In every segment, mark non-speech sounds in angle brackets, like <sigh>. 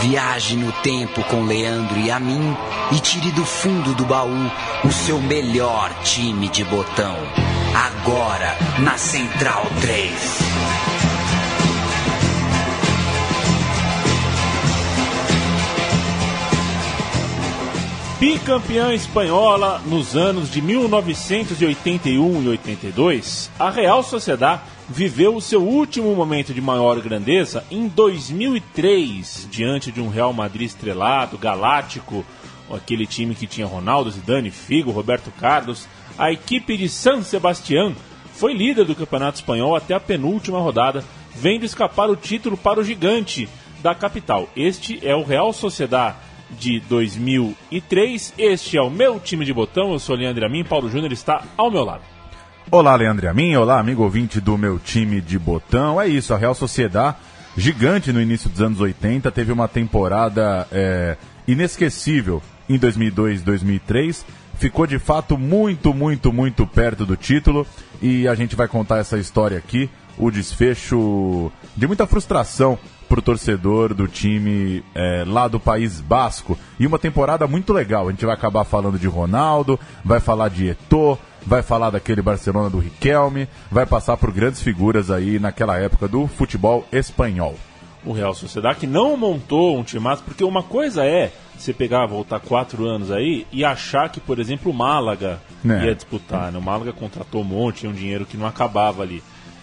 Viaje no tempo com Leandro e a mim e tire do fundo do baú o seu melhor time de botão. Agora na Central 3. Bicampeã espanhola nos anos de 1981 e 82, a Real Sociedad viveu o seu último momento de maior grandeza em 2003, diante de um Real Madrid estrelado, galáctico, aquele time que tinha Ronaldo, Zidane, Figo, Roberto Carlos. A equipe de San Sebastián foi líder do Campeonato Espanhol até a penúltima rodada, vendo escapar o título para o gigante da capital. Este é o Real Sociedad de 2003. Este é o meu time de botão. Eu sou Leandro Amin. Paulo Júnior está ao meu lado. Olá, Leandro Amin. Olá, amigo ouvinte do meu time de botão. É isso, a Real Sociedade, gigante no início dos anos 80, teve uma temporada é, inesquecível em 2002 2003. Ficou de fato muito, muito, muito perto do título. E a gente vai contar essa história aqui. O desfecho de muita frustração para o torcedor do time é, lá do País Basco. E uma temporada muito legal. A gente vai acabar falando de Ronaldo, vai falar de Eto'o, vai falar daquele Barcelona do Riquelme, vai passar por grandes figuras aí naquela época do futebol espanhol. O Real Sociedade que não montou um time porque uma coisa é você pegar, voltar quatro anos aí e achar que, por exemplo, o Málaga é. ia disputar. Né? O Málaga contratou um monte, um dinheiro que não acabava ali.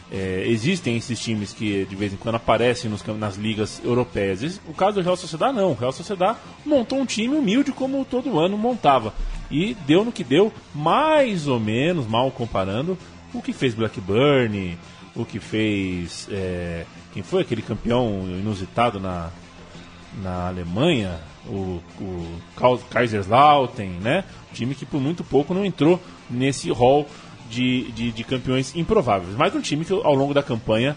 É, existem esses times que de vez em quando aparecem nos, nas ligas europeias. O caso do Real Sociedade não. O Real Sociedade montou um time humilde como todo ano montava. E deu no que deu, mais ou menos, mal comparando, o que fez Blackburn, o que fez. É, quem foi aquele campeão inusitado na, na Alemanha? O, o Kaiserslautern, né? Um time que por muito pouco não entrou nesse hall de, de, de campeões improváveis. Mas um time que ao longo da campanha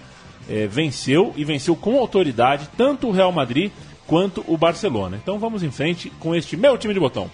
é, venceu e venceu com autoridade tanto o Real Madrid quanto o Barcelona. Então vamos em frente com este meu time de botão.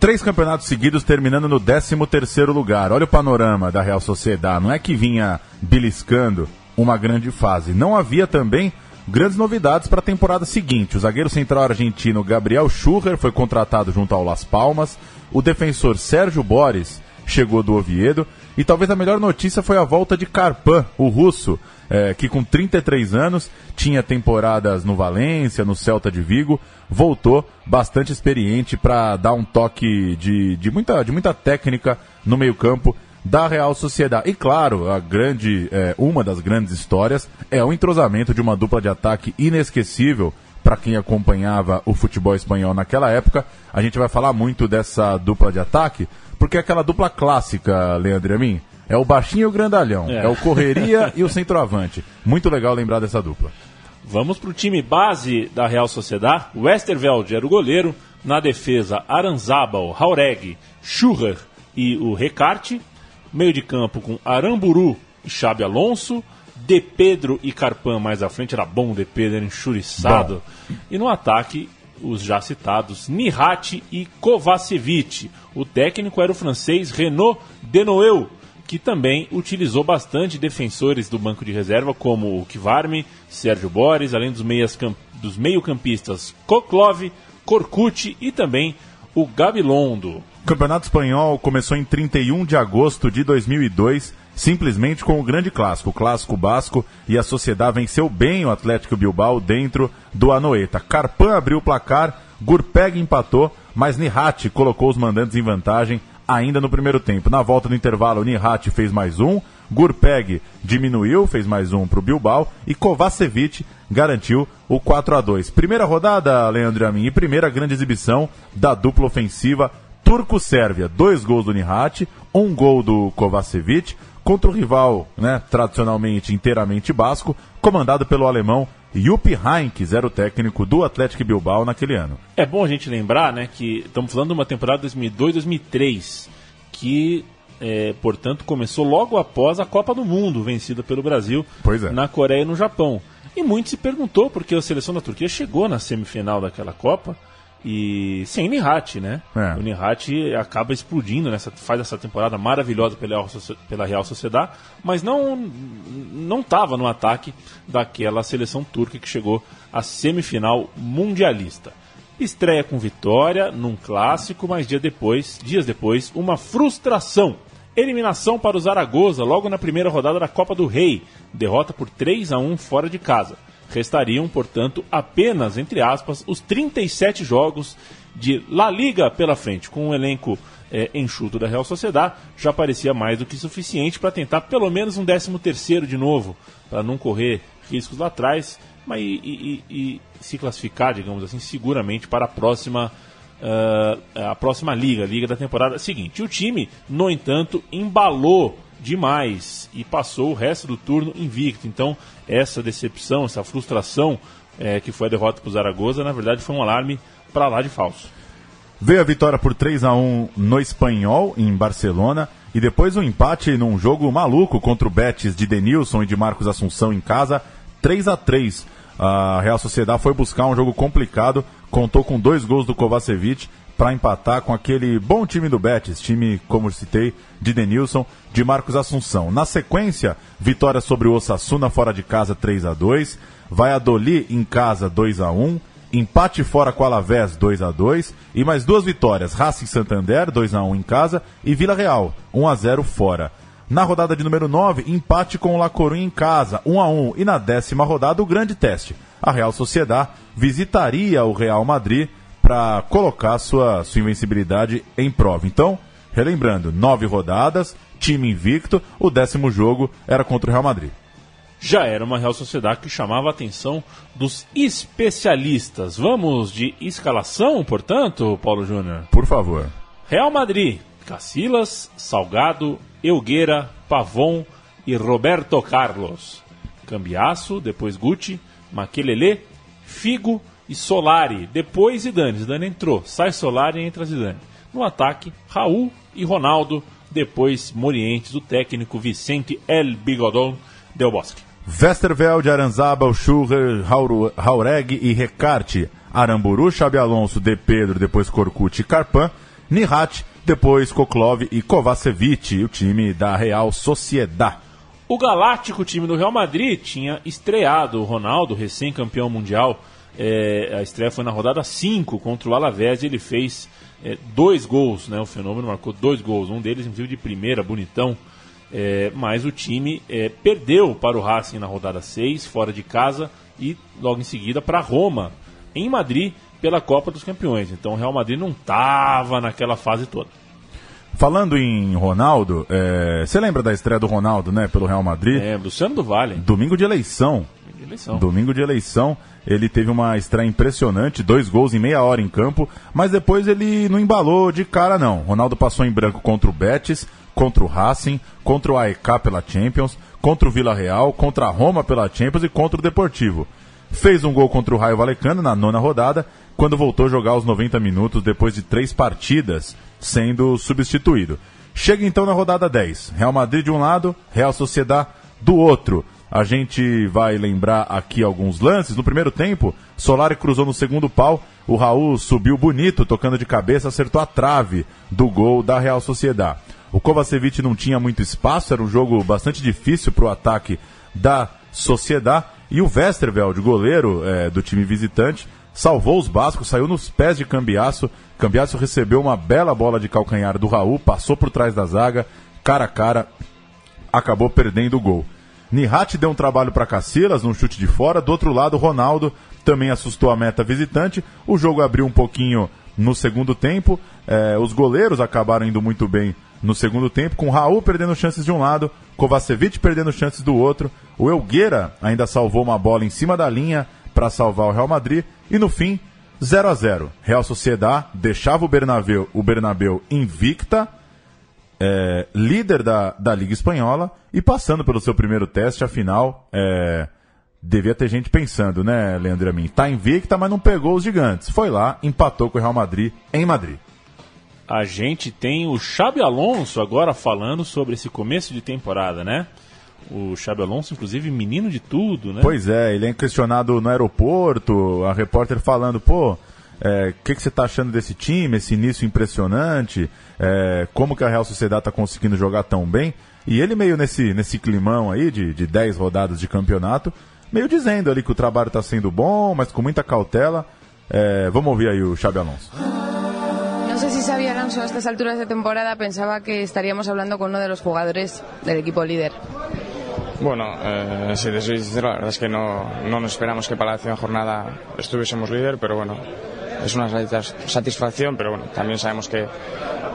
Três campeonatos seguidos terminando no 13 terceiro lugar. Olha o panorama da Real Sociedade. Não é que vinha beliscando uma grande fase. Não havia também grandes novidades para a temporada seguinte. O zagueiro central argentino Gabriel Schurrer foi contratado junto ao Las Palmas. O defensor Sérgio Boris chegou do Oviedo. E talvez a melhor notícia foi a volta de Carpan, o russo, é, que com 33 anos tinha temporadas no Valência, no Celta de Vigo, voltou bastante experiente para dar um toque de, de, muita, de muita técnica no meio-campo da Real Sociedade. E claro, a grande, é, uma das grandes histórias é o entrosamento de uma dupla de ataque inesquecível para quem acompanhava o futebol espanhol naquela época. A gente vai falar muito dessa dupla de ataque, porque é aquela dupla clássica, Leandro e a mim, é o baixinho e o grandalhão. É, é o correria e o centroavante. Muito legal lembrar dessa dupla. Vamos para o time base da Real Sociedade. Westerveld era o goleiro. Na defesa, Aranzábal, Haureg, Schurrer e o Recarte. Meio de campo com Aramburu e Xabi Alonso. De Pedro e Carpan mais à frente. Era bom De Pedro, era enxuriçado. Bom. E no ataque, os já citados Nihati e Kovacevic. O técnico era o francês Renaud Denoeu, que também utilizou bastante defensores do banco de reserva, como o Kivarme, Sérgio Boris, além dos, meias dos meio-campistas Koklov, Korkut e também o Gabilondo. O Campeonato Espanhol começou em 31 de agosto de 2002 simplesmente com o grande clássico, o clássico basco, e a Sociedade venceu bem o Atlético Bilbao dentro do Anoeta. Carpan abriu o placar, Gurpeg empatou, mas Nihati colocou os mandantes em vantagem ainda no primeiro tempo. Na volta do intervalo, Nihati fez mais um, Gurpeg diminuiu, fez mais um para o Bilbao e Kovacevic garantiu o 4 a 2 Primeira rodada, Leandro Amin, e primeira grande exibição da dupla ofensiva Turco-Sérvia. Dois gols do Nihati, um gol do Kovacevic contra o rival, né, tradicionalmente inteiramente basco, comandado pelo alemão Jupp Heynckes, era o técnico do Atlético Bilbao naquele ano. É bom a gente lembrar, né, que estamos falando de uma temporada 2002-2003, que, é, portanto, começou logo após a Copa do Mundo, vencida pelo Brasil é. na Coreia e no Japão. E muito se perguntou porque a seleção da Turquia chegou na semifinal daquela Copa E sem Nihat, né? É. O Nihat acaba explodindo nessa, faz essa temporada maravilhosa pela, pela Real Sociedade, mas não não estava no ataque daquela seleção turca que chegou à semifinal mundialista. Estreia com vitória num clássico, mas dia depois, dias depois, uma frustração. Eliminação para o Zaragoza logo na primeira rodada da Copa do Rei. Derrota por 3 a 1 fora de casa. Restariam, portanto, apenas, entre aspas, os 37 jogos de La Liga pela frente. Com um elenco é, enxuto da Real Sociedade, já parecia mais do que suficiente para tentar pelo menos um 13 terceiro de novo, para não correr riscos lá atrás, mas e, e, e, se classificar, digamos assim, seguramente para a próxima uh, a próxima liga, liga da temporada seguinte. O time, no entanto, embalou demais e passou o resto do turno invicto. Então, essa decepção, essa frustração é, que foi a derrota para o Zaragoza, na verdade foi um alarme para lá de falso. Veio a vitória por 3 a 1 no Espanhol, em Barcelona, e depois um empate num jogo maluco contra o Betis de Denilson e de Marcos Assunção em casa, 3 a 3 A Real Sociedade foi buscar um jogo complicado, contou com dois gols do Kovacevic para empatar com aquele bom time do Betis, time, como citei, de Denilson, de Marcos Assunção. Na sequência, vitória sobre o Osasuna fora de casa 3 a 2 Valladolid em casa 2 a 1 empate fora com o Alavés 2 a 2 e mais duas vitórias, Racing Santander 2 a 1 em casa e Vila Real 1 a 0 fora. Na rodada de número 9, empate com o La Coruña em casa, 1 a 1 e na décima rodada o grande teste. A Real Sociedad visitaria o Real Madrid para colocar sua, sua invencibilidade em prova. Então, relembrando, nove rodadas, time invicto, o décimo jogo era contra o Real Madrid. Já era uma Real Sociedade que chamava a atenção dos especialistas. Vamos de escalação, portanto, Paulo Júnior? Por favor. Real Madrid, Cacilas, Salgado, Elgueira, Pavon e Roberto Carlos. Cambiaço, depois Gucci, Maquelele, Figo, e Solari. Depois Zidane. Zidane entrou. Sai Solari e entra Zidane. No ataque, Raul e Ronaldo. Depois Morientes, o técnico Vicente El Bigodon Del Bosque. Westerveld, Aranzabal, Schurrer, Haureg e Recarte. Aramburu, Xabi Alonso, De Pedro, depois Corcucci e Carpan. Nihat, depois Koklov e Kovacevic, o time da Real Sociedad. O galáctico time do Real Madrid tinha estreado o Ronaldo, recém-campeão mundial, é, a estreia foi na rodada 5 contra o Alavés e ele fez é, dois gols, né? O Fenômeno marcou dois gols, um deles inclusive de primeira, bonitão. É, mas o time é, perdeu para o Racing na rodada 6, fora de casa, e logo em seguida para Roma, em Madrid, pela Copa dos Campeões. Então o Real Madrid não estava naquela fase toda. Falando em Ronaldo, é, você lembra da estreia do Ronaldo, né, pelo Real Madrid? É, Luciano do Vale. Domingo de eleição. Domingo de eleição. Domingo de eleição. Ele teve uma estreia impressionante, dois gols em meia hora em campo, mas depois ele não embalou de cara não. Ronaldo passou em branco contra o Betis, contra o Racing, contra o AEK pela Champions, contra o Vila Real, contra a Roma pela Champions e contra o Deportivo. Fez um gol contra o Raio Valecano na nona rodada, quando voltou a jogar os 90 minutos depois de três partidas, sendo substituído. Chega então na rodada 10. Real Madrid de um lado, Real Sociedad do outro. A gente vai lembrar aqui alguns lances. No primeiro tempo, Solari cruzou no segundo pau. O Raul subiu bonito, tocando de cabeça, acertou a trave do gol da Real Sociedade. O Kovacevic não tinha muito espaço, era um jogo bastante difícil para o ataque da Sociedade. E o Westerveld, goleiro é, do time visitante, salvou os bascos, saiu nos pés de Cambiaço. Cambiaço recebeu uma bela bola de calcanhar do Raul, passou por trás da zaga, cara a cara, acabou perdendo o gol. Nihat deu um trabalho para Cacilas num chute de fora. Do outro lado, Ronaldo também assustou a meta visitante. O jogo abriu um pouquinho no segundo tempo. É, os goleiros acabaram indo muito bem no segundo tempo, com Raul perdendo chances de um lado, Kovacevic perdendo chances do outro. O Elgueira ainda salvou uma bola em cima da linha para salvar o Real Madrid. E no fim, 0 a 0 Real Sociedad deixava o Bernabeu, o Bernabeu invicta é, líder da, da Liga Espanhola e passando pelo seu primeiro teste, afinal, é, devia ter gente pensando, né, Leandro Amin? Tá invicta, mas não pegou os gigantes. Foi lá, empatou com o Real Madrid em Madrid. A gente tem o Xabi Alonso agora falando sobre esse começo de temporada, né? O Xabi Alonso, inclusive, menino de tudo, né? Pois é, ele é questionado no aeroporto, a repórter falando, pô, É, o que, que, você está achando desse time, esse início impressionante? É, como que a Real Sociedade está conseguindo jogar tão bem? E ele meio nesse, nesse climão aí de, de 10 rodadas de campeonato, meio dizendo ali que o trabalho está sendo bom, mas com muita cautela. É, vamos ouvir aí o Xabi Alonso. No sé si Xabi Alonso a estas alturas de temporada pensaba que estaríamos hablando con uno de los jugadores del equipo líder. Bueno, eh, si te soy sincero, la verdad es que no, no nos esperamos que para la última jornada estuviésemos líder, pero bueno, es una satisfacción, pero bueno, también sabemos que,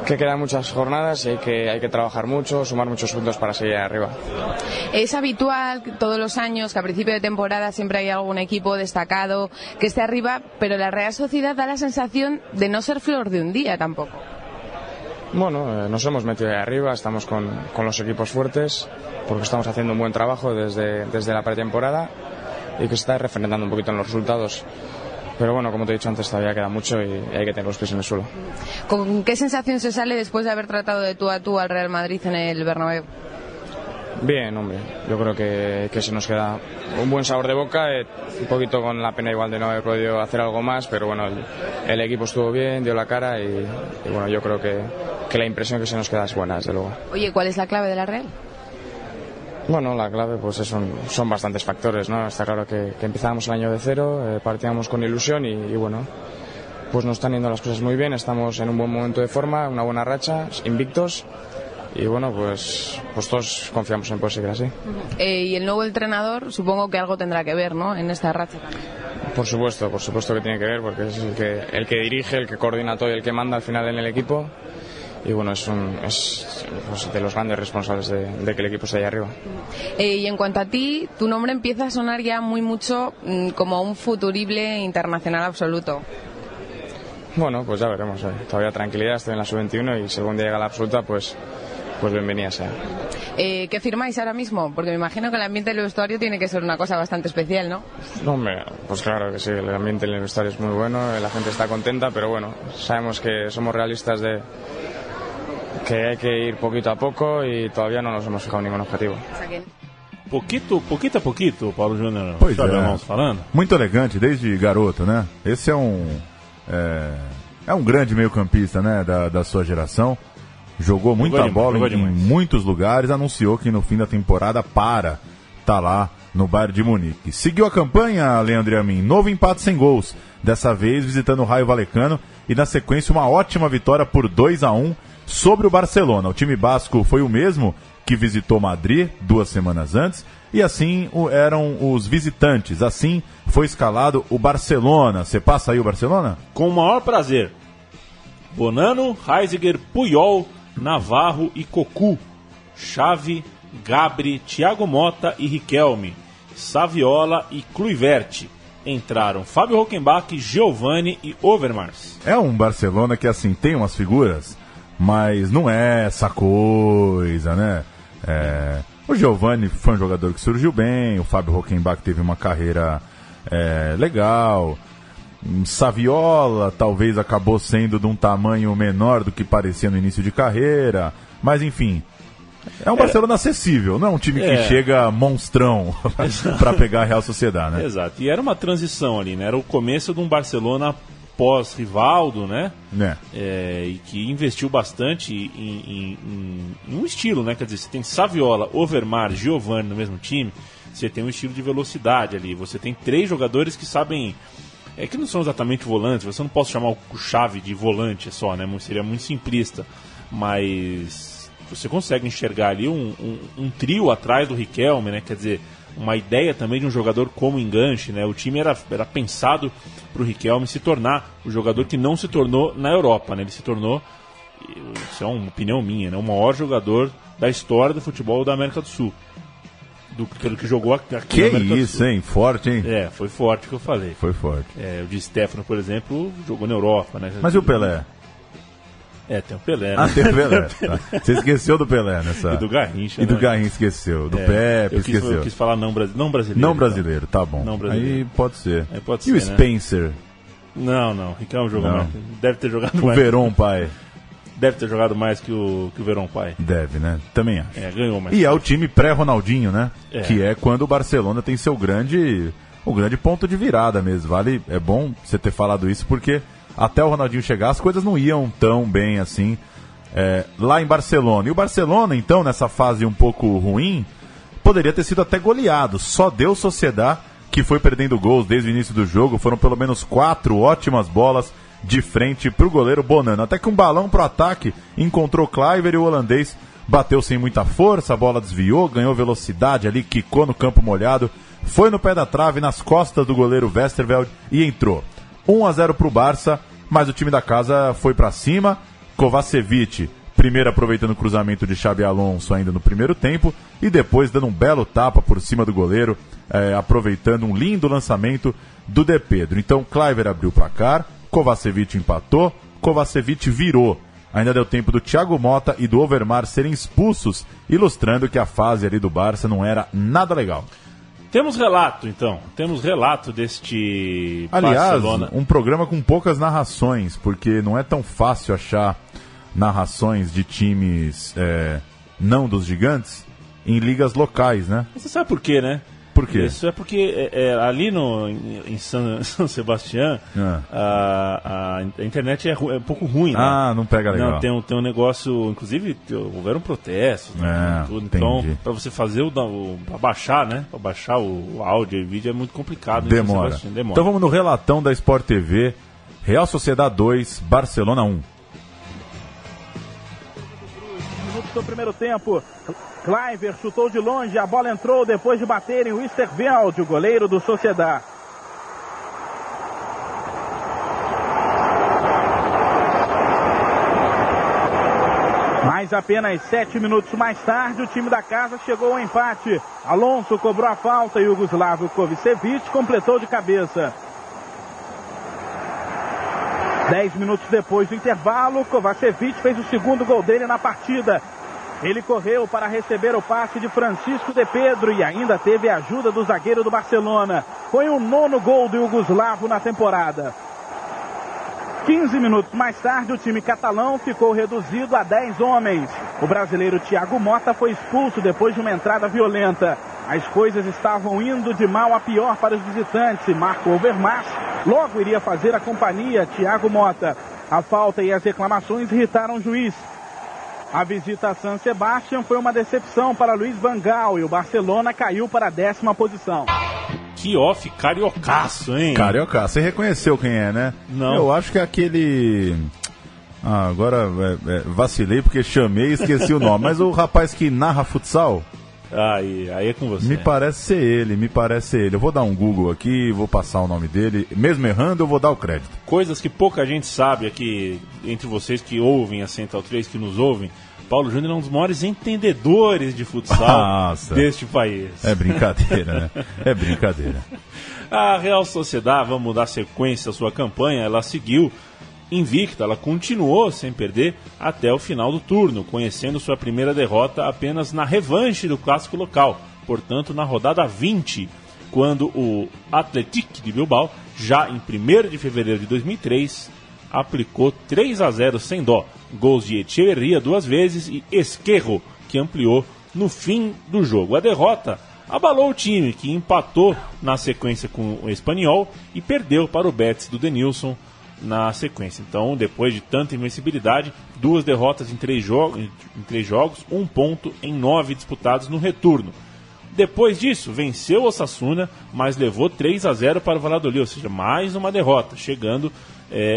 que quedan muchas jornadas y hay que, hay que trabajar mucho, sumar muchos puntos para seguir arriba. Es habitual todos los años que a principio de temporada siempre hay algún equipo destacado que esté arriba, pero la Real Sociedad da la sensación de no ser flor de un día tampoco. Bueno, eh, nos hemos metido ahí arriba, estamos con, con, los equipos fuertes, porque estamos haciendo un buen trabajo desde, desde la pretemporada y que se está refrendando un poquito en los resultados. Pero bueno, como te he dicho antes, todavía queda mucho y hay que tener los pies en el suelo. ¿Con qué sensación se sale después de haber tratado de tú a tú al Real Madrid en el Bernabéu? Bien, hombre, yo creo que, que se nos queda un buen sabor de boca, eh, un poquito con la pena igual de no haber podido hacer algo más, pero bueno, el, el equipo estuvo bien, dio la cara y, y bueno, yo creo que, que la impresión que se nos queda es buena, desde luego. Oye, ¿cuál es la clave de la Real? Bueno, la clave pues son, son bastantes factores, ¿no? Está claro que, que empezábamos el año de cero, eh, partíamos con ilusión y, y, bueno, pues nos están yendo las cosas muy bien, estamos en un buen momento de forma, una buena racha, invictos y bueno, pues, pues todos confiamos en poder seguir así. Eh, y el nuevo entrenador supongo que algo tendrá que ver, ¿no? En esta racha Por supuesto, por supuesto que tiene que ver, porque es el que, el que dirige, el que coordina todo y el que manda al final en el equipo y bueno, es, un, es pues, de los grandes responsables de, de, que el equipo esté ahí arriba. Eh, y en cuanto a ti, tu nombre empieza a sonar ya muy mucho mmm, como un futurible internacional absoluto. Bueno, pues ya veremos. Eh. Todavía tranquilidad, estoy en la sub-21 y día llega la absoluta, pues, pues bienvenida sea. Eh, ¿Qué firmáis ahora mismo? Porque me imagino que el ambiente del vestuario tiene que ser una cosa bastante especial, ¿no? No, hombre, pues claro que sí, el ambiente en el vestuario es muy bueno, la gente está contenta, pero bueno, sabemos que somos realistas de, que hay que ir poquito a poco y todavía no nos hemos fijado ningún objetivo. Poquito, poquito a poquito, Paulo Júnior. Pois é. falando. Muito elegante desde garoto, né? Esse é um é, é um grande meio-campista, né, da, da sua geração. Jogou muita jogou bola demais, em, em muitos lugares, anunciou que no fim da temporada para tá lá no Bayern de Munique. Seguiu a campanha, Leandro Amin, novo empate sem gols, dessa vez visitando o Raio Valecano e na sequência uma ótima vitória por 2 a 1 sobre o Barcelona. O time basco foi o mesmo que visitou Madrid duas semanas antes e assim eram os visitantes. Assim foi escalado o Barcelona. Você passa aí o Barcelona? Com o maior prazer. Bonano, Heisiger, Puyol, Navarro e Cocu. Chave, Gabri, Thiago Mota e Riquelme. Saviola e Kluivert. Entraram Fábio Rockenbach, Giovanni e Overmars. É um Barcelona que assim tem umas figuras mas não é essa coisa, né? É, o Giovanni foi um jogador que surgiu bem, o Fábio Rockenbach teve uma carreira é, legal. Saviola talvez acabou sendo de um tamanho menor do que parecia no início de carreira, mas enfim. É um Barcelona acessível, não é um time que é. chega monstrão <laughs> para pegar a Real Sociedade, né? Exato. E era uma transição ali, né? Era o começo de um Barcelona pós-Rivaldo, né? É. É, e que investiu bastante em, em, em, um estilo, né? Quer dizer, você tem Saviola, Overmar, Giovanni no mesmo time, você tem um estilo de velocidade ali. Você tem três jogadores que sabem. É que não são exatamente volantes, você não pode chamar o chave de volante só, né? Seria muito simplista. Mas você consegue enxergar ali um, um, um trio atrás do Riquelme, né? Quer dizer, uma ideia também de um jogador como enganche, né? O time era, era pensado para o Riquelme se tornar o jogador que não se tornou na Europa, né? Ele se tornou, isso é uma opinião minha, né? O maior jogador da história do futebol da América do Sul. Do, pelo que jogou aqui que na América isso, do Sul. hein? Forte, hein? É, foi forte que eu falei. Foi forte. É, o de Stefano, por exemplo, jogou na Europa, né? Mas e o Pelé? É, tem o Pelé. Né? Ah, tem o Pelé. <laughs> Tá. Você esqueceu do Pelé nessa. E do Garrincha. E do né? Garrincha esqueceu. Do é, Pepe, eu quis, esqueceu. Eu quis falar não, brasi não brasileiro. Não brasileiro, tá, tá bom. Não brasileiro. Aí pode ser. Aí pode e ser, o Spencer? Né? Não, não. Ricardo jogou Não. mais. Deve ter jogado O mais. Veron, pai. Deve ter jogado mais que o, que o Verón pai. Deve, né? Também acho. É, ganhou mais. E é o time pré-Ronaldinho, né? É. Que é quando o Barcelona tem seu grande o grande ponto de virada mesmo. Vale, é bom você ter falado isso porque até o Ronaldinho chegar as coisas não iam tão bem assim é, lá em Barcelona. E o Barcelona, então, nessa fase um pouco ruim, poderia ter sido até goleado. Só deu Sociedade que foi perdendo gols desde o início do jogo. Foram pelo menos quatro ótimas bolas de frente para o goleiro Bonano. Até que um balão para o ataque encontrou Cliver e o holandês bateu sem muita força, a bola desviou, ganhou velocidade ali, quicou no campo molhado, foi no pé da trave, nas costas do goleiro Westerveld e entrou. 1 a 0 para o Barça, mas o time da casa foi para cima. Kovacevic, primeiro aproveitando o cruzamento de Xabi Alonso ainda no primeiro tempo e depois dando um belo tapa por cima do goleiro, é, aproveitando um lindo lançamento do De Pedro. Então Cliver abriu o placar, Kovacevic empatou, Kovacevic virou. Ainda deu tempo do Thiago Mota e do Overmar serem expulsos, ilustrando que a fase ali do Barça não era nada legal. Temos relato, então. Temos relato deste Aliás, Barcelona. um programa com poucas narrações, porque não é tão fácil achar narrações de times é, não dos gigantes em ligas locais, né? Você sabe por quê, né? Por quê? Isso é porque é, é, ali no, em São, São Sebastião Ah. a, a internet é, ru- é um pouco ruim, né? Ah, não pega legal. Não, tem um, tem um negócio, inclusive houveram protestos, né, É, tudo. Então, para você fazer o, o para baixar, né? Para baixar o, o áudio e vídeo é muito complicado. em São Demora. Demora. Então vamos no relatão da Sport TV. Real Sociedade 2, Barcelona 1. minutos do primeiro tempo. Cliver chutou de longe, a bola entrou depois de bater em Wisterveld, o goleiro do Sociedad. Mas apenas sete minutos mais tarde, o time da casa chegou ao empate. Alonso cobrou a falta e o Kovicevic completou de cabeça. Dez minutos depois do intervalo, Kovacevic fez o segundo gol dele na partida. Ele correu para receber o passe de Francisco de Pedro e ainda teve a ajuda do zagueiro do Barcelona. Foi o nono gol do Yugoslavo na temporada. 15 minutos mais tarde, o time catalão ficou reduzido a 10 homens. O brasileiro Thiago Mota foi expulso depois de uma entrada violenta. As coisas estavam indo de mal a pior para os visitantes Marco Overmars logo iria fazer a companhia Thiago Mota. A falta e as reclamações irritaram o juiz. A visita a San Sebastián foi uma decepção para Luiz Vangal e o Barcelona caiu para a décima posição. Que off cariocaço, hein? Carioca, você reconheceu quem é, né? Não. Eu acho que é aquele. Ah, agora é, é, vacilei porque chamei e esqueci o nome. Mas o rapaz que narra futsal, Aí, aí é com você. me parece ser ele, me parece ser ele. Eu vou dar um Google aqui, vou passar o nome dele. Mesmo errando, eu vou dar o crédito. Coisas que pouca gente sabe aqui, entre vocês que ouvem a Central 3, que nos ouvem. Paulo Júnior é um dos maiores entendedores de futsal <laughs> Nossa. deste país. É brincadeira, né? É brincadeira. <laughs> A Real Sociedade, vamos dar sequência à sua campanha, ela seguiu invicta, ela continuou sem perder até o final do turno, conhecendo sua primeira derrota apenas na revanche do clássico local, portanto na rodada 20, quando o Athletic de Bilbao, já em 1 de fevereiro de 2003, aplicou 3 a 0 sem dó, gols de Echeverria duas vezes e Esquerro, que ampliou no fim do jogo. A derrota abalou o time, que empatou na sequência com o Espanhol e perdeu para o Betis do Denilson na sequência. Então, depois de tanta invencibilidade, duas derrotas em três, jogos, em três jogos, um ponto em nove disputados no retorno. Depois disso, venceu o Osasuna, mas levou 3 a 0 para o Valladolid, ou seja, mais uma derrota, chegando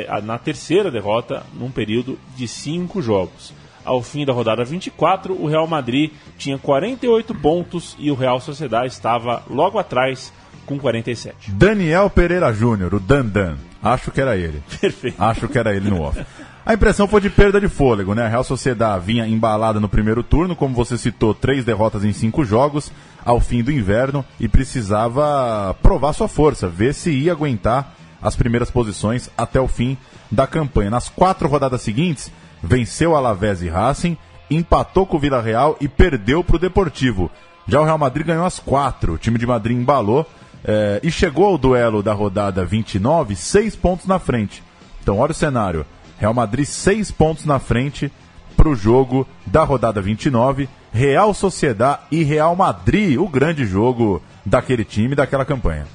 a- na terceira derrota num período de cinco jogos. Ao fim da rodada 24, o Real Madrid tinha 48 pontos e o Real Sociedade estava logo atrás com 47. Daniel Pereira Júnior, o Dandan. Acho que era ele. <laughs> Perfeito. Acho que era ele no off. A impressão foi de perda de fôlego, né? A Real Sociedade vinha embalada no primeiro turno, como você citou, três derrotas em cinco jogos, ao fim do inverno, e precisava provar sua força, ver se ia aguentar as primeiras posições até o fim da campanha. Nas quatro rodadas seguintes, venceu Alavés e Racing, empatou com o Vila Real e perdeu para o Deportivo. Já o Real Madrid ganhou as quatro, o time de Madrid embalou eh, e chegou ao duelo da rodada 29, seis pontos na frente. Então, olha o cenário. Real Madrid seis pontos na frente para o jogo da rodada 29. Real Sociedade e Real Madrid, o grande jogo daquele time, daquela campanha.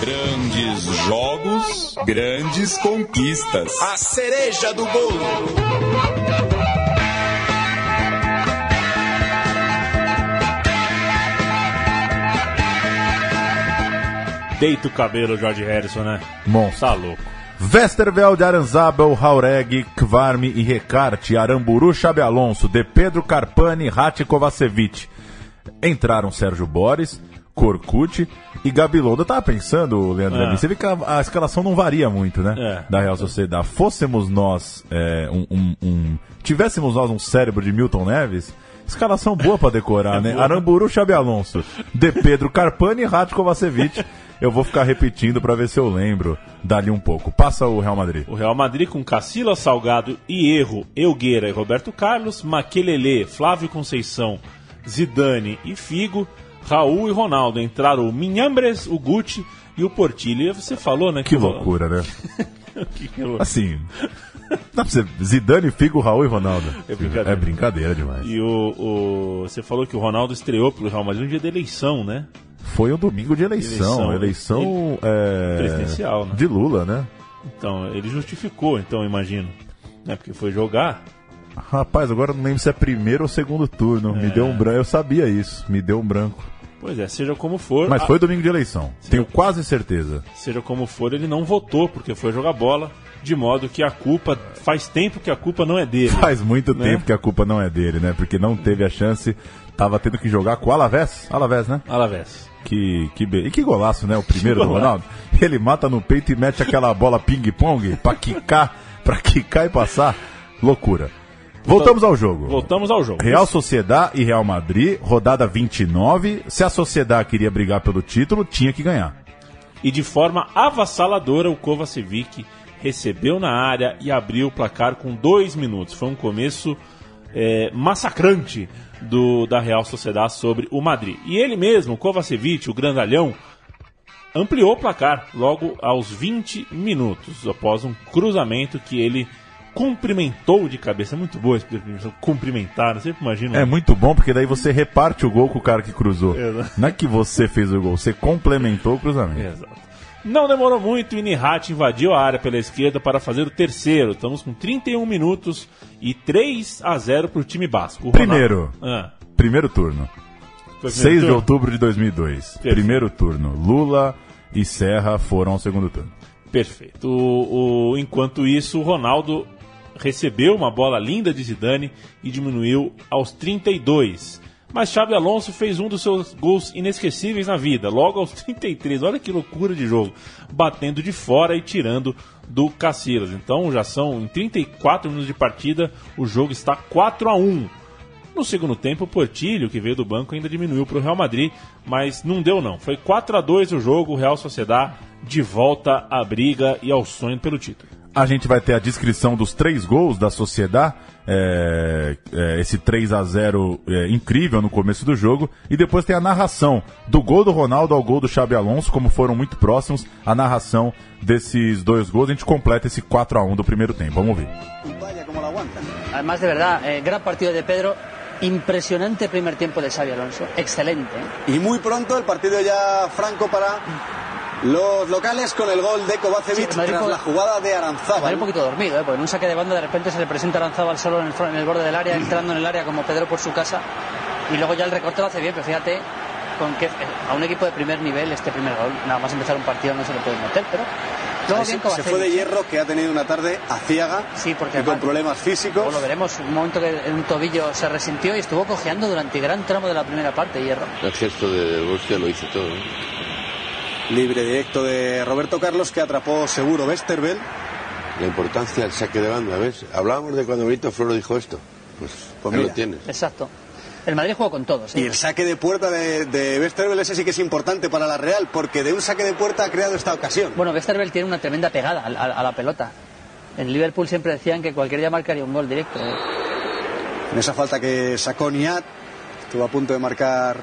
Grandes jogos, grandes conquistas. A cereja do bolo. Deita o cabelo, George Harrison, né? Monstro. Tá louco. Westerveld, Aranzábal, Haureg, Kvarme e Recarte, Aramburu, Xabi Alonso, De Pedro, Carpani, Rati Kovacevic. Entraram Sérgio Boris, Corcute e Gabilondo. Eu tava pensando, Leandro, É. você vê que a, a escalação não varia muito, né? É. Da Real Sociedade. Fôssemos nós é, um, um- um- Tivéssemos nós um cérebro de Milton Neves, escalação boa pra decorar, né? Aramburu, Xabi Alonso, De Pedro, Carpani e Rati Kovacevic. <laughs> Eu vou ficar repetindo pra ver se eu lembro dali um pouco. Passa o Real Madrid. O Real Madrid com Cacila Salgado e Erro, Elgueira e Roberto Carlos, Maquelele, Flávio Conceição, Zidane e Figo, Raul e Ronaldo. Entraram o Minhambres, o Gucci e o Portilho. E você falou, né? Que o- loucura, né? que, <laughs> que loucura. Assim, pra você... Zidane, Figo, Raul e Ronaldo. É brincadeira. É brincadeira demais. E o, o- você falou que o Ronaldo estreou pelo Real Madrid no dia da eleição, né? Foi um domingo de eleição. Eleição. Eleição, é, Presidencial, né? de Lula, né? Então, ele justificou, então, imagino. Né? Porque foi jogar. Rapaz, agora eu não lembro se é primeiro ou segundo turno. Me deu um branco. Eu sabia isso. Me deu um branco. Pois é, seja como for. Mas a- foi domingo de eleição. Tenho quase certeza. seja como for, ele não votou porque foi jogar bola, de modo que a culpa faz tempo que a culpa não é dele. Faz muito Né? tempo que a culpa não é dele, né? Porque não teve a chance. Tava tendo que jogar com o Alavés. Alavés, né? Alavés. Que, que be... E que golaço, né? O primeiro do. Ronaldo. Ele mata no peito e mete aquela bola ping-pong pra quicar, pra quicar e passar. Loucura. Voltamos ao jogo. Voltamos ao jogo. Real Sociedad e Real Madrid, rodada 29. Se a Sociedad queria brigar pelo título, tinha que ganhar. E de forma avassaladora, o Kovacevic recebeu na área e abriu o placar com dois minutos. Foi um começo é, massacrante do, da Real Sociedad sobre o Madrid. E ele mesmo, Kovacevic, o grandalhão, ampliou o placar logo aos 20 minutos, após um cruzamento que ele cumprimentou de cabeça. É muito boa essa expressão, cumprimentar, eu sempre imagino. É muito bom, porque daí você reparte o gol com o cara que cruzou. Exato. Não é que você fez o gol, você complementou o cruzamento. Exato. Não demorou muito e Nihat invadiu a área pela esquerda para fazer o terceiro. Estamos com 31 minutos e 3 a 0 para o time basco. O Primeiro. Ah, Primeiro turno. foi o 6 primeiro de turno? outubro de 2002. Perfeito. Primeiro turno. Lula e Serra foram ao segundo turno. Perfeito. O, o- enquanto isso, o Ronaldo recebeu uma bola linda de Zidane e diminuiu aos 32. Mas Xabi Alonso fez um dos seus gols inesquecíveis na vida, logo aos <laughs> 33. Olha que loucura de jogo. Batendo de fora e tirando do Cacilas. Então já são em 34 minutos de partida, o jogo está 4 a 1. No segundo tempo, o Portilho, que veio do banco, ainda diminuiu para o Real Madrid, mas não deu não. Foi 4 a 2 o jogo, o Real Sociedad de volta à briga e ao sonho pelo título. A gente vai ter a descrição dos três gols da Sociedad, é, é, esse 3 a 0 é, incrível no começo do jogo, e depois tem a narração do gol do Ronaldo ao gol do Xabi Alonso, como foram muito próximos, a narração desses dois gols, a gente completa esse 4 a 1 do primeiro tempo. Vamos ver. Además, de verdad, eh, gran partido de Pedro. Impresionante primer tiempo de Xavi Alonso. Excelente. ¿eh? Y muy pronto el partido ya franco para los locales con el gol de Kovacevic Sí, tras la jugada de Madrid un Aranzábal. poquito dormido, ¿eh? porque en un saque de banda de repente se le presenta Aranzábal solo en el, en el borde del área, entrando en el área como Pedro por su casa. Y luego ya el recorte lo hace bien, pero fíjate con que a un equipo de primer nivel este primer gol, nada más empezar un partido no se lo puede meter, pero luego bien se fue de hierro que ha tenido una tarde aciaga Sí, porque y con problemas físicos. Lo veremos, un momento que en un tobillo se resintió y estuvo cojeando durante gran tramo de la primera parte, Hierro. El gesto de Borussia lo hizo todo. ¿no? Libre directo de Roberto Carlos que atrapó seguro Westerveld. La importancia del saque de banda, ¿ves? Hablábamos de cuando Benito Floro dijo esto. Pues, Pues mira. lo tienes. Exacto. El Madrid jugó con todos. ¿eh? Y el saque de puerta de, de Westerveld ese sí que es importante para la Real porque de un saque de puerta ha creado esta ocasión. Bueno, Westerveld tiene una tremenda pegada a, a- a la pelota. En Liverpool siempre decían que cualquier día marcaría un gol directo. ¿eh? En esa falta que sacó Niat, estuvo a punto de marcar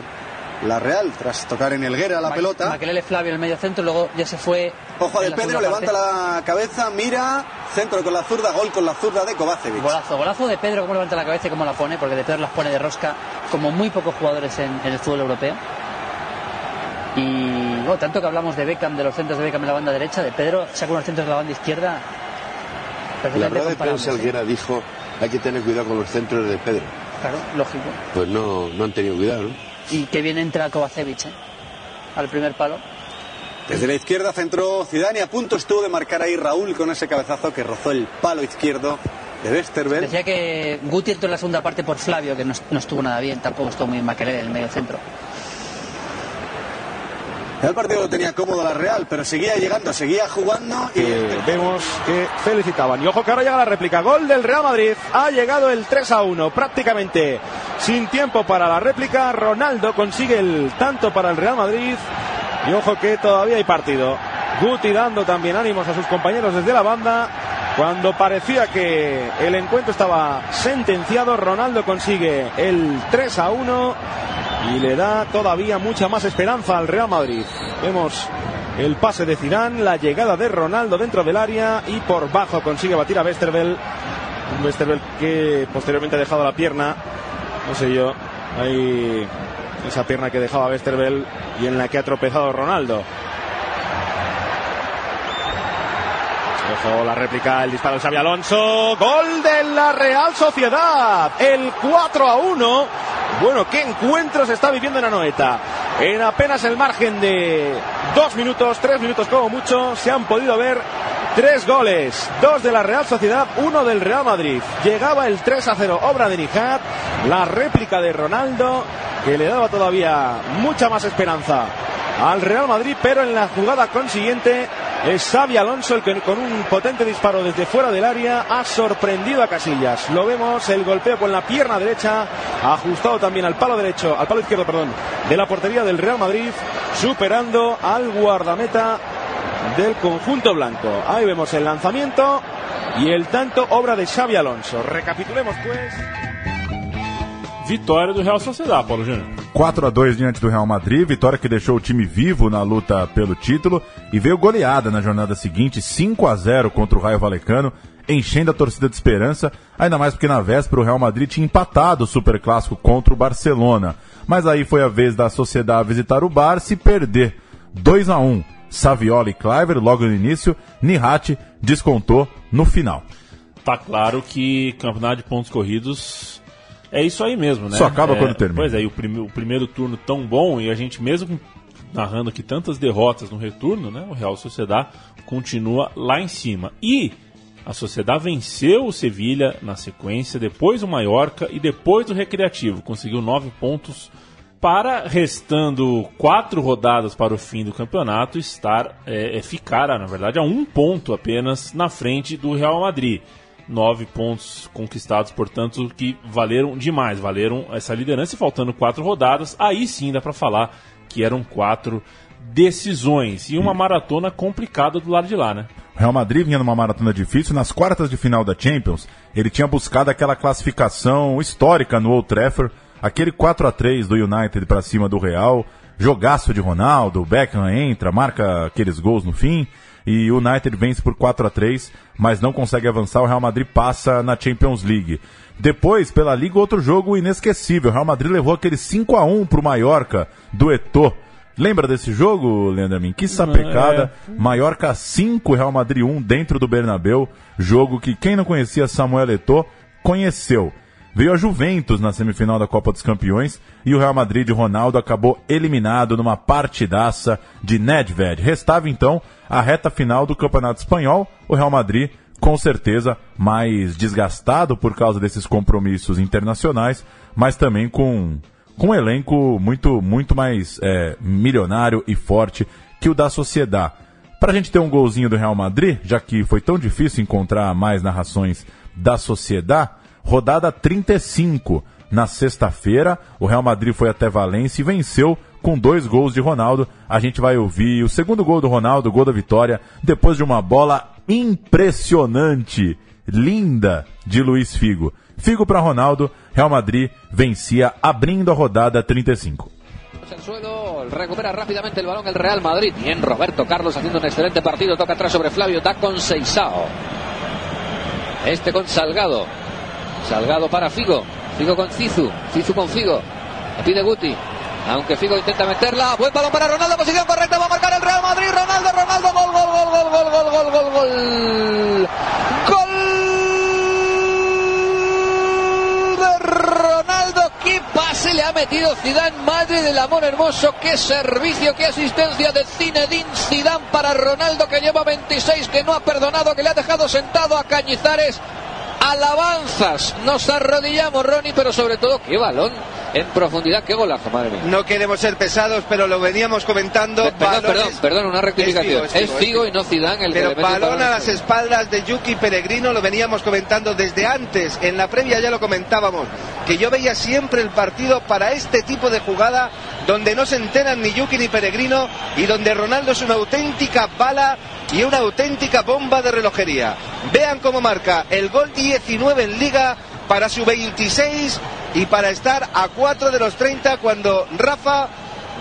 la Real tras tocar en Helguera la Ma- pelota. Makelele Flavio en el medio centro, luego ya se fue. Ojo de Pedro, levanta parte. la cabeza, mira, centro con la zurda, gol con la zurda de Kovacevic. Golazo, golazo de Pedro, cómo levanta la cabeza y cómo la pone, porque de Pedro las pone de rosca como muy pocos jugadores en, en el fútbol europeo. Y bueno, tanto que hablamos de Beckham, de los centros de Beckham en la banda derecha, de Pedro, saca unos centros de la banda izquierda. La rueda de prensa Alguera dijo hay que tener cuidado con los centros de Pedro. Claro, lógico. Pues no, no han tenido cuidado, ¿no? Y que bien entra Kovacevic, ¿eh? Al primer palo. Desde la izquierda centró Zidane y a punto estuvo de marcar ahí Raúl con ese cabezazo que rozó el palo izquierdo de Westerveld. Decía que Guti entró en la segunda parte por Flavio, que no, no estuvo nada bien, tampoco estuvo muy Maquelele en el medio centro. El partido lo tenía cómodo la Real, pero seguía llegando, seguía jugando y vemos que felicitaban. Y ojo que ahora llega la réplica. Gol del Real Madrid. Ha llegado el 3 a 1, prácticamente sin tiempo para la réplica. Ronaldo consigue el tanto para el Real Madrid. Y ojo que todavía hay partido. Guti dando también ánimos a sus compañeros desde la banda. Cuando parecía que el encuentro estaba sentenciado, Ronaldo consigue el 3 a 1 y le da todavía mucha más esperanza al Real Madrid. Vemos el pase de Zidane, la llegada de Ronaldo dentro del área y por bajo consigue batir a Westerveld. Westerveld que posteriormente ha dejado la pierna, no sé yo, ahí esa pierna que dejaba Westerveld y en la que ha tropezado Ronaldo. La réplica, el disparo de Xavi Alonso. Gol de la Real Sociedad. El 4 a 1. Bueno, qué encuentro se está viviendo en Anoeta. En apenas el margen de dos minutos, tres minutos como mucho, se han podido ver tres goles. Dos de la Real Sociedad, uno del Real Madrid. Llegaba el 3 a 0, obra de Nijat. La réplica de Ronaldo, que le daba todavía mucha más esperanza al Real Madrid, pero en la jugada consiguiente es Xavi Alonso el que con un potente disparo desde fuera del área ha sorprendido a Casillas. Lo vemos, el golpeo con la pierna derecha, ajustado también al palo derecho, al palo izquierdo, perdón, de la portería del Real Madrid, superando al guardameta del conjunto blanco. Ahí vemos el lanzamiento y el tanto obra de Xavi Alonso. Recapitulemos pues. Vitória do Real Sociedad, Paulo Júnior. 4 a 2 diante do Real Madrid, vitória que deixou o time vivo na luta pelo título e veio goleada na jornada seguinte, 5 a 0 contra o Raio Valecano, enchendo a torcida de esperança, ainda mais porque na véspera o Real Madrid tinha empatado o Superclássico contra o Barcelona. Mas aí foi a vez da Sociedade visitar o Barça e perder 2 a 1. Saviola e Cliver logo no início, Nihati descontou no final. Tá claro que campeonato de pontos corridos é isso aí mesmo, né? Só acaba é, quando termina. Pois é, e o, prime o primeiro turno tão bom e a gente mesmo narrando aqui tantas derrotas no retorno, né? O Real Sociedade continua lá em cima. E a Sociedade venceu o Sevilha na sequência, depois o Mallorca e depois o Recreativo. Conseguiu nove pontos para, restando quatro rodadas para o fim do campeonato, estar é, é ficar, na verdade, a um ponto apenas na frente do Real Madrid nove pontos conquistados, portanto, que valeram demais, valeram essa liderança e faltando quatro rodadas, aí sim dá para falar que eram quatro decisões e uma maratona complicada do lado de lá, né? O Real Madrid vinha numa maratona difícil. Nas quartas de final da Champions, ele tinha buscado aquela classificação histórica no Old Trafford, aquele 4 a 3 do United para cima do Real, jogaço de Ronaldo, Beckham entra, marca aqueles gols no fim e o United vence por 4 a 3 mas não consegue avançar. O Real Madrid passa na Champions League. Depois, pela Liga, outro jogo inesquecível. O Real Madrid levou aquele 5 a 1 pro Mallorca do Eto'o. Lembra desse jogo, Leandro? Que sapecada. É. Mallorca 5, Real Madrid 1 dentro do Bernabeu. Jogo que quem não conhecia Samuel Eto'o conheceu. Veio a Juventus na semifinal da Copa dos Campeões e o Real Madrid de Ronaldo acabou eliminado numa partidaça de Nedved. Restava então a reta final do Campeonato Espanhol. O Real Madrid, com certeza, mais desgastado por causa desses compromissos internacionais, mas também com, com um elenco muito, muito mais é, milionário e forte que o da Sociedade. Para a gente ter um golzinho do Real Madrid, já que foi tão difícil encontrar mais narrações da Sociedade, rodada 35. Na sexta-feira, o Real Madrid foi até Valência e venceu com dois gols de Ronaldo. A gente vai ouvir o segundo gol do Ronaldo, o gol da vitória, depois de uma bola impressionante, linda de Luiz Figo. Figo para Ronaldo, Real Madrid vencia abrindo a rodada 35. El suelo, recupera rápidamente el balón el Real Madrid. Bien, Roberto Carlos haciendo un excelente partido. Toca atrás sobre Flavio, da con Seisao. Este con Salgado. Salgado para Figo. Figo con Cizu. Cizu con Figo. Le pide Guti. Aunque Figo intenta meterla, buen balón para Ronaldo, posición correcta, va a marcar el Real Madrid, Ronaldo, Ronaldo, gol, gol, gol, gol, gol, gol, gol, gol, gol. Gol de Ronaldo, qué pase le ha metido Zidane, madre del amor hermoso, qué servicio, qué asistencia de Zinedine Zidane para Ronaldo que lleva 26, que no ha perdonado, que le ha dejado sentado a Cañizares. Alabanzas, nos arrodillamos Ronnie, pero sobre todo qué balón en profundidad, qué golazo, madre mía. No queremos ser pesados, pero lo veníamos comentando. Pe- Perdón, balones- perdón, perdón, una rectificación. Es Figo, y no Zidane el Pero que le mete el balón a las espaldas de Yuki Peregrino lo veníamos comentando desde antes. En la previa ya lo comentábamos. Que yo veía siempre el partido para este tipo de jugada donde no se enteran ni Yuki ni Peregrino y donde Ronaldo es una auténtica bala y una auténtica bomba de relojería. Vean cómo marca el gol 19 en liga para su 26 y para estar a 4 de los 30 cuando Rafa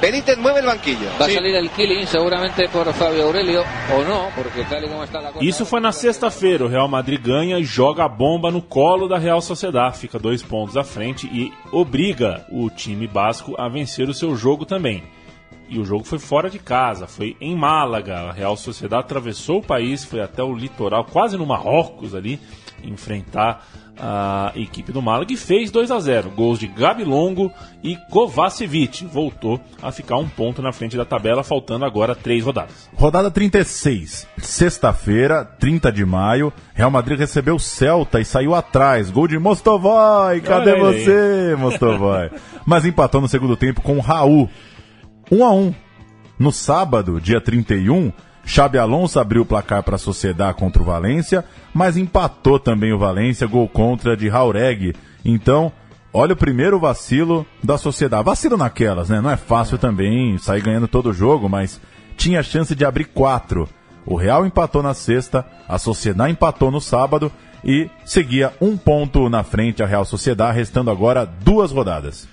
Benítez mueve el banquillo. Va a salir el killing seguramente por Fabio Aurelio, o no, porque tal y como está la cosa. Isso foi na sexta-feira. O Real Madrid ganha e joga a bomba no colo da Real Sociedad. Fica dois pontos à frente e obriga o time basco a vencer o seu jogo também. E o jogo foi fora de casa, foi em Málaga. A Real Sociedad atravessou o país, foi até o litoral, quase no Marrocos ali, enfrentar a equipe do Málaga e fez 2 a 0 Gols de Gabi Longo e Kovacevic. Voltou a ficar um ponto na frente da tabela, faltando agora três rodadas. Rodada 36, sexta-feira, 30 de maio, Real Madrid recebeu o Celta e saiu atrás. Gol de Mostovoy, cadê Olha você, Mostovoy? <laughs> Mas empatou no segundo tempo com o Raul. 1 a 1 No sábado, dia 31, Xabi Alonso abriu o placar para a Sociedad contra o Valência, mas empatou também o Valência, gol contra de Raureg. Então, olha o primeiro vacilo da Sociedad. Vacilo naquelas, né? Não é fácil também sair ganhando todo o jogo, mas tinha chance de abrir quatro. O Real empatou na sexta, a Sociedad empatou no sábado e seguia um ponto na frente a Real Sociedad, restando agora duas rodadas.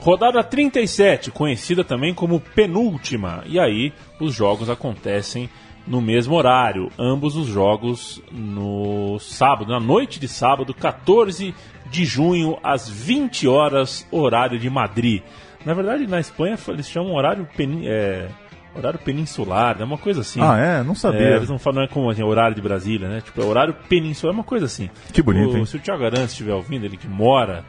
Rodada 37, conhecida também como penúltima. E aí os jogos acontecem no mesmo horário. Ambos os jogos no sábado, na noite de sábado, 14 de junho, às 20 horas, horário de Madrid. Na verdade, na Espanha eles chamam horário, penin é, horário peninsular, é uma coisa assim. Ah, é? Não sabia. É, eles não falam não é como assim, horário de Brasília, né? Tipo, é horário peninsular, é uma coisa assim. Que bonito, O- hein? Se o Thiago Arantes estiver ouvindo, ele que mora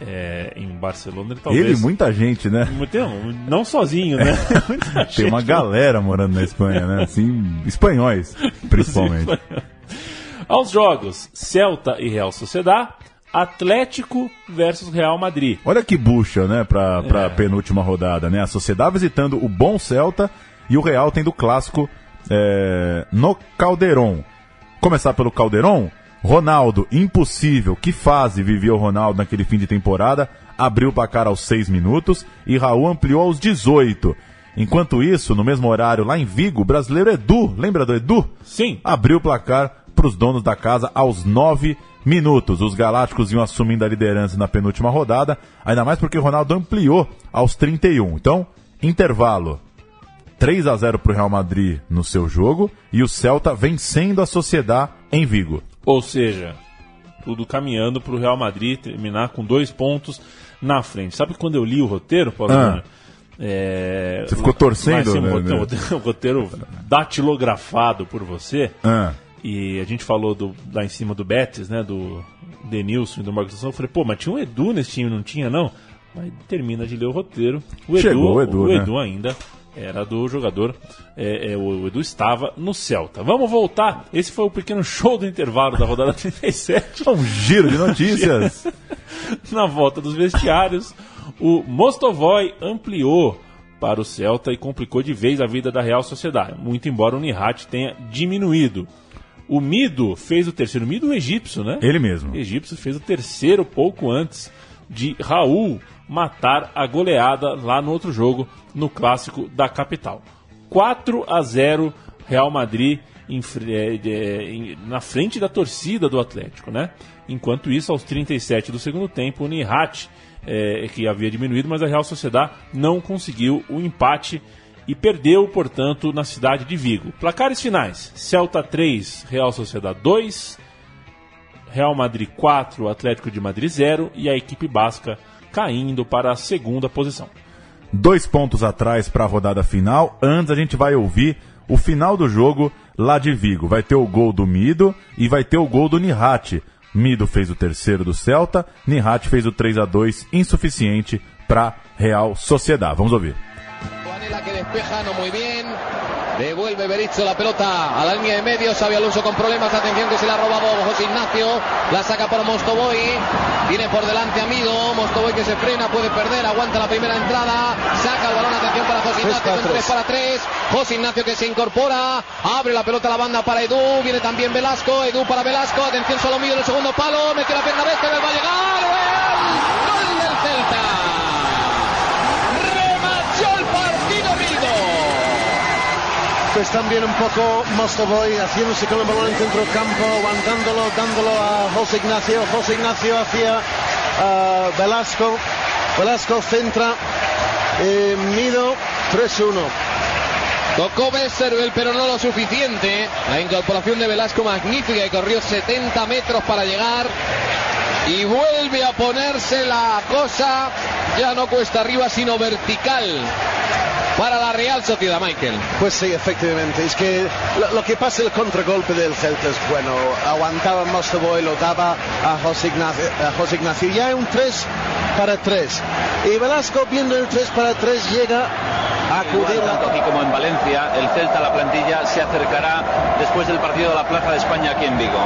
é, em Barcelona, ele talvez... Ele e muita gente, né? Não, não sozinho, né? <laughs> Muita Tem uma galera morando na Espanha, né? Assim, espanhóis, principalmente. Aos jogos, Celta e Real Sociedad, Atlético versus Real Madrid. Olha que bucha, né, pra, pra É. penúltima rodada, né? A Sociedade visitando o bom Celta e o Real tendo o clássico é, no Caldeirão. Começar pelo Caldeirão, Ronaldo, impossível, que fase vivia o Ronaldo naquele fim de temporada, abriu o placar aos 6 minutos e Raul ampliou aos 18. Enquanto isso, no mesmo horário, lá em Vigo, o brasileiro Edu, lembra do Edu? Sim. Abriu o placar para os donos da casa aos 9 minutos. Os Galácticos iam assumindo a liderança na penúltima rodada, ainda mais porque o Ronaldo ampliou aos 31. Então, intervalo. 3 a 0 para o Real Madrid no seu jogo e o Celta vencendo a Sociedade em Vigo. Ou seja, tudo caminhando para o Real Madrid terminar com dois pontos na frente. Sabe quando eu li o roteiro, Paulo? Ah. É, Você ficou torcendo, sim, né, <laughs> um roteiro, né? um roteiro- um datilografado por você. Ah. E a gente falou do, lá em cima do Betis, né? Do Denilson e do Marcos. Eu falei, pô, mas tinha um Edu nesse time, não tinha, não? Mas termina de ler o roteiro. O Edu, Chegou o Edu, né? Edu ainda era do jogador. é, é, o Edu estava no Celta. Vamos voltar. Esse foi o pequeno show do intervalo da rodada <laughs> 37. Um giro de notícias. <laughs> Na volta dos vestiários, o Mostovoy ampliou para o Celta e complicou de vez a vida da Real Sociedade, muito embora o Nihat tenha diminuído. O Mido fez o terceiro, o Mido egípcio, né? Ele mesmo. Egípcio fez o terceiro pouco antes de Raul matar a goleada lá no outro jogo, no clássico da capital. 4 a 0 Real Madrid em é, é, em- na frente da torcida do Atlético, né? Enquanto isso, aos 37 do segundo tempo, o Nihat, é, que havia diminuído, mas a Real Sociedade não conseguiu o empate e perdeu, portanto, na cidade de Vigo. Placares finais: Celta 3, Real Sociedade 2, Real Madrid 4, Atlético de Madrid 0 e a equipe basca caindo para a segunda posição. dois pontos atrás para a rodada final. Antes a gente vai ouvir o final do jogo lá de Vigo. Vai ter o gol do Mido e vai ter o gol do Nihati. Mido fez o terceiro do Celta, Nihati fez o 3 a 2 insuficiente para Real Sociedad. Vamos ouvir. que despeja, no muy bien. Devuelve Berizzo la pelota a la línea de medio. Xavi Alonso con problemas. Atención que se la ha robado José Ignacio. La saca para Mostoboy. Viene por delante Amido. Mostoboy que se frena, puede perder. Aguanta la primera entrada. Saca el balón. Atención para José Ignacio. Con 3 para 3. José Ignacio que se incorpora. Abre la pelota a la banda para Edu. Viene también Velasco. Edu para Velasco. Atención Solomido en el segundo palo. Mete la pierna derecha. Va a llegar. ¡Gol del Celta! Remató el partido Mido. Pues también un poco Mostovoy haciéndose con el balón en centro campo, aguantándolo, dándolo a José Ignacio. José Ignacio hacia ah, Velasco. Velasco centra. eh, Mido 3-1. Tocó Besservel, pero no lo suficiente. La incorporación de Velasco magnífica que corrió 70 metros para llegar. Y vuelve a ponerse la cosa ya no cuesta arriba, sino vertical para la Real Sociedad, Michael. Pues sí, efectivamente. Es que lo, lo que pasa el contragolpe del Celta es bueno. Aguantaba Mostovoy, lo daba a José Ignacio. A José Ignacio. Ya un 3 para 3. Y Velasco, viendo el 3 para 3, llega a acudir aquí como en Valencia, el Celta, la plantilla, se acercará después del partido de la Plaza de España aquí en Vigo.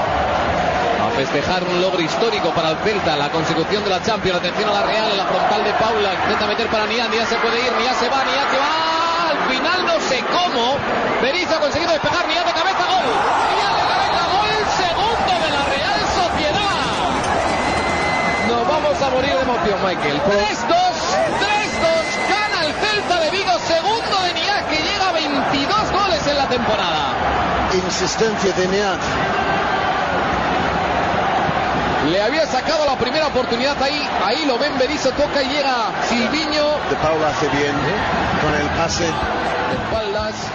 A festejar un logro histórico para el Celta, la consecución de la Champions. Atención a la Real, la frontal de Paula. Intenta meter para Nian, Nian se puede ir, Nian se va, Nian se va. Al final no sé cómo. Berizzo ha conseguido despejar, Nian de cabeza, gol. Nian de cabeza, gol. Segundo de la Real Sociedad. Nos vamos a morir de emoción, Michael. 3-2, 3-2. Gana el Celta de Vigo, segundo de Nian, que llega a 22 goles en la temporada. insistencia de Neat. Le había sacado la primera oportunidad ahí, ahí lo ven Berizzo, toca y llega Silviño. De Paula hace bien con el pase. Espaldas.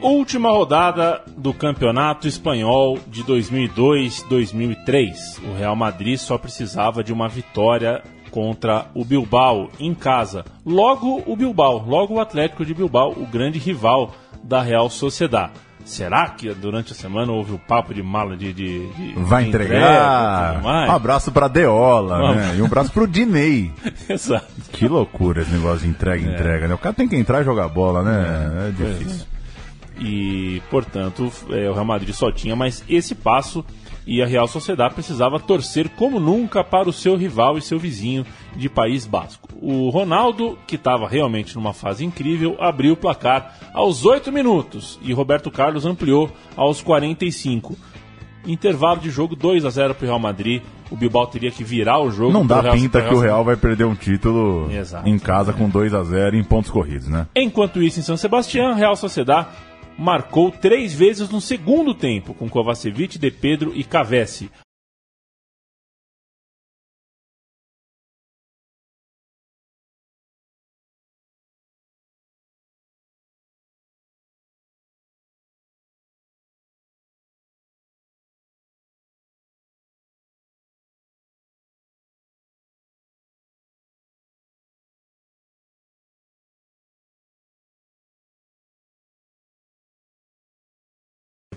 Última rodada do Campeonato Espanhol de 2002-2003. O Real Madrid só precisava de uma vitória contra o Bilbao em casa. Logo o Bilbao, logo o Atlético de Bilbao, o grande rival da Real Sociedad. Será que durante a semana houve o papo de mala de. de, de Vai entregar. um abraço pra Deola, Vamos. né? E um abraço pro Dinei. <laughs> Exato. Que loucura esse negócio de entrega, É. entrega, né? O cara tem que entrar e jogar bola, né? É, difícil. E, portanto, é, o Real Madrid só tinha mais esse passo e a Real Sociedade precisava torcer como nunca para o seu rival e seu vizinho de País Basco. O Ronaldo, que estava realmente numa fase incrível, abriu o placar aos 8 minutos e Roberto Carlos ampliou aos 45. Intervalo de jogo 2 a 0 para o Real Madrid. O Bilbao teria que virar o jogo. Não dá Real- pinta que o Real vai perder um título Exato. em casa com 2 a 0 em pontos corridos, né? Enquanto isso, em São Sebastião, Real Sociedad marcou três vezes no segundo tempo, com Kovacevic, De Pedro e Cavesi.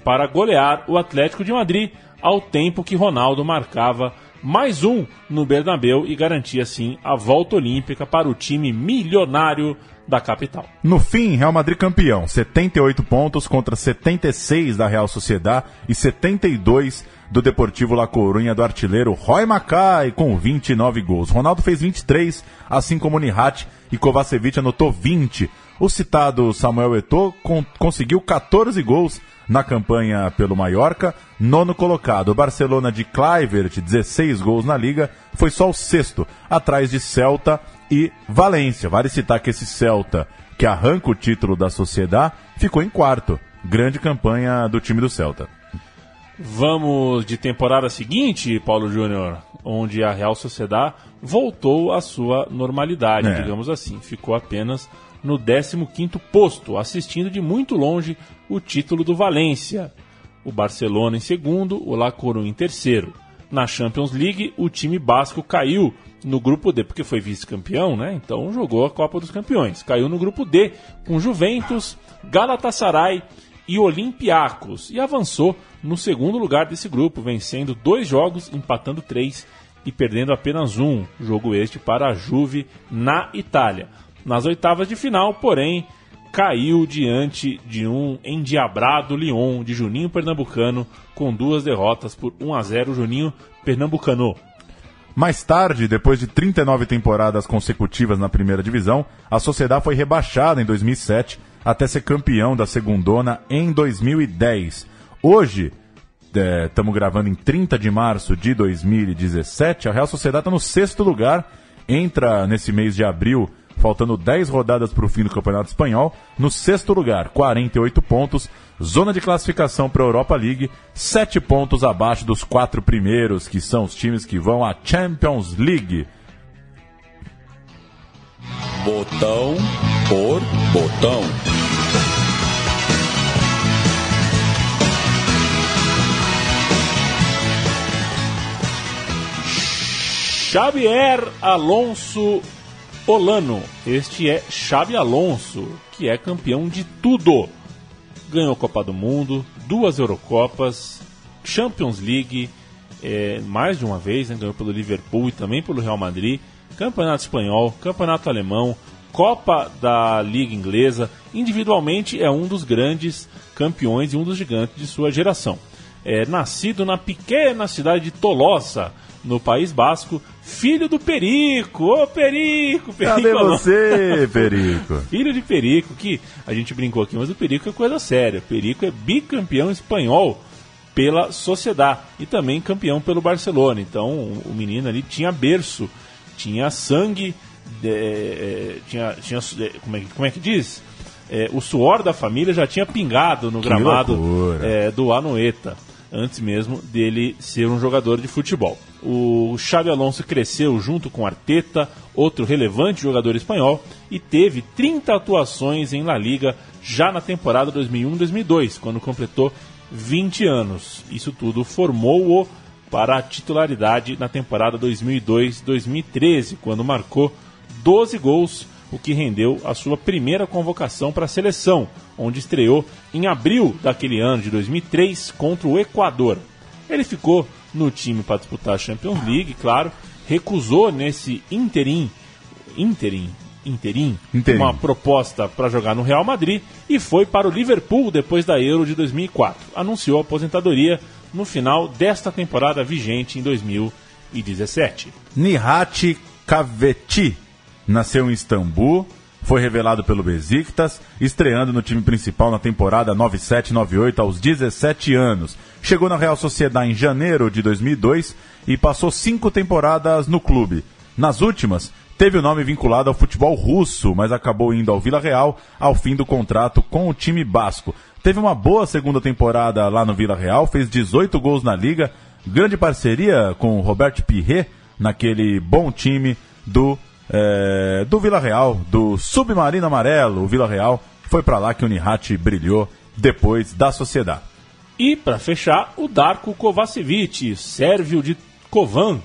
Para golear o Atlético de Madrid, ao tempo que Ronaldo marcava mais um no Bernabéu e garantia assim a volta olímpica para o time milionário da capital. No fim, Real Madrid campeão, 78 pontos contra 76 da Real Sociedad e 72 do Deportivo La Coruña do artilheiro Roy Macai com 29 gols. Ronaldo fez 23, assim como Nihat e Kovacevic anotou 20. O citado Samuel Eto'o con conseguiu 14 gols na campanha pelo Mallorca, nono colocado. O Barcelona de Kluivert, 16 gols na liga, foi só o sexto, atrás de Celta e Valência. Vale citar que esse Celta, que arranca o título da Sociedade, ficou em quarto. Grande campanha do time do Celta. Vamos de temporada seguinte, Paulo Júnior, onde a Real Sociedad voltou à sua normalidade, É. digamos assim. Ficou apenas no 15º posto, assistindo de muito longe o título do Valência. O Barcelona em segundo, o La Coruña em terceiro. Na Champions League, o time basco caiu no grupo D, porque foi vice-campeão, né? Então jogou a Copa dos Campeões. Caiu no grupo D com Juventus, Galatasaray e Olympiacos e avançou no segundo lugar desse grupo, vencendo dois jogos, empatando três e perdendo apenas um. Jogo este para a Juve na Itália. Nas oitavas de final, porém, caiu diante de um endiabrado Lyon de Juninho Pernambucano com duas derrotas por 1 a 0 Juninho Pernambucano. Mais tarde, depois de 39 temporadas consecutivas na primeira divisão, a Sociedade foi rebaixada em 2007 até ser campeão da Segundona em 2010. Hoje, estamos é, gravando em 30 de março de 2017, a Real Sociedade está no sexto lugar, entra nesse mês de abril faltando 10 rodadas para o fim do Campeonato Espanhol, no sexto lugar, 48 pontos, zona de classificação para a Europa League, 7 pontos abaixo dos quatro primeiros, que são os times que vão à Champions League. Botão por botão. Xavier Alonso Olano. Este é Xabi Alonso, que é campeão de tudo. Ganhou Copa do Mundo, duas Eurocopas, Champions League, é, mais de uma vez, né? ganhou pelo Liverpool e também pelo Real Madrid, Campeonato Espanhol, Campeonato Alemão, Copa da Liga Inglesa. Individualmente é um dos grandes campeões e um dos gigantes de sua geração. É, nascido na pequena cidade de Tolosa, no País Basco, filho do Perico. Ô, Perico! Perico Cadê você, <laughs> Perico? filho de Perico, que a gente brincou aqui, mas o Perico é coisa séria. Perico é bicampeão espanhol pela Sociedade e também campeão pelo Barcelona. Então, o menino ali tinha berço, tinha sangue, é, tinha, tinha como, é, como é que diz? É, o suor da família já tinha pingado no que gramado é, do Anoeta antes mesmo dele ser um jogador de futebol. O Xabi Alonso cresceu junto com Arteta, outro relevante jogador espanhol, e teve 30 atuações em La Liga já na temporada 2001-2002, quando completou 20 anos. Isso tudo formou-o para a titularidade na temporada 2002-2013, quando marcou 12 gols o que rendeu a sua primeira convocação para a seleção, onde estreou em abril daquele ano de 2003 contra o Equador. Ele ficou no time para disputar a Champions League, claro, recusou nesse interim, interim, interim, interim. uma proposta para jogar no Real Madrid e foi para o Liverpool depois da Euro de 2004. Anunciou a aposentadoria no final desta temporada vigente em 2017. Nihat Kaveti nasceu em Istambul, foi revelado pelo Besiktas, estreando no time principal na temporada 97-98 aos 17 anos. Chegou na Real Sociedade em janeiro de 2002 e passou cinco temporadas no clube. Nas últimas, teve o nome vinculado ao futebol russo, mas acabou indo ao Vila Real ao fim do contrato com o time basco. Teve uma boa segunda temporada lá no Vila Real, fez 18 gols na liga, grande parceria com o Roberto Pirret naquele bom time do é, do Vila Real, do Submarino Amarelo, o Vila Real. Foi para lá que o Nihat brilhou depois da Sociedade. E para fechar, o Darko Kovacevic, sérvio de Kovan,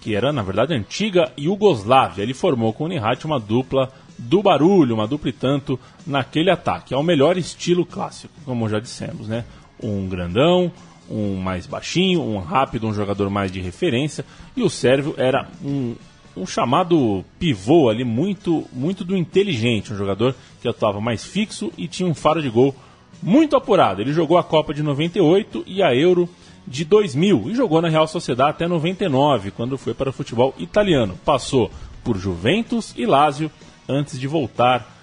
que era na verdade antiga Iugoslávia. Ele formou com o Nihat uma dupla do barulho, uma dupla e tanto naquele ataque. É o melhor estilo clássico, como já dissemos, né? Um grandão, um mais baixinho, um rápido, um jogador mais de referência. E o sérvio era um um chamado pivô ali muito muito do inteligente, um jogador que atuava mais fixo e tinha um faro de gol muito apurado. Ele jogou a Copa de 98 e a Euro de 2000 e jogou na Real Sociedade até 99, quando foi para o futebol italiano. Passou por Juventus e Lazio antes de voltar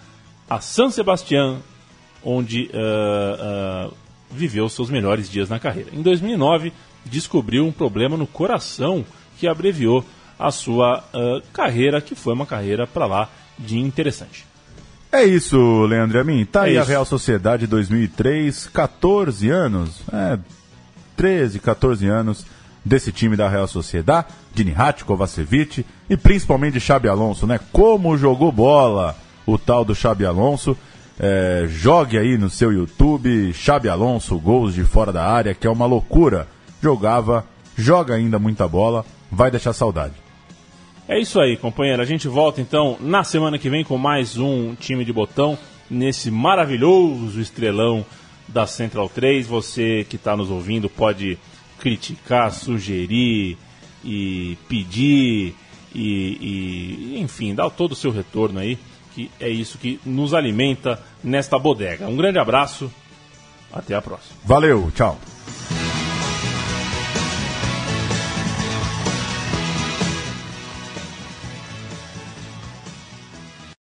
a San Sebastián, onde uh, uh, viveu seus melhores dias na carreira. Em 2009, descobriu um problema no coração que abreviou a sua uh, carreira, que foi uma carreira para lá de interessante. É isso, Leandro Amin. Tá é aí isso. a Real Sociedade 2003, 14 anos, é, 13, 14 anos desse time da Real Sociedade, de Nihat Kovacevic e principalmente de Xabi Alonso, né? Como jogou bola o tal do Xabi Alonso. É, jogue aí no seu YouTube, Xabi Alonso, gols de fora da área, que é uma loucura. Jogava, joga ainda muita bola, vai deixar saudade. É isso aí, companheiro. A gente volta então na semana que vem com mais um time de botão nesse maravilhoso estrelão da Central 3. Você que está nos ouvindo pode criticar, sugerir e pedir e, e, enfim, dar todo o seu retorno aí, que é isso que nos alimenta nesta bodega. Um grande abraço, até a próxima. Valeu, tchau.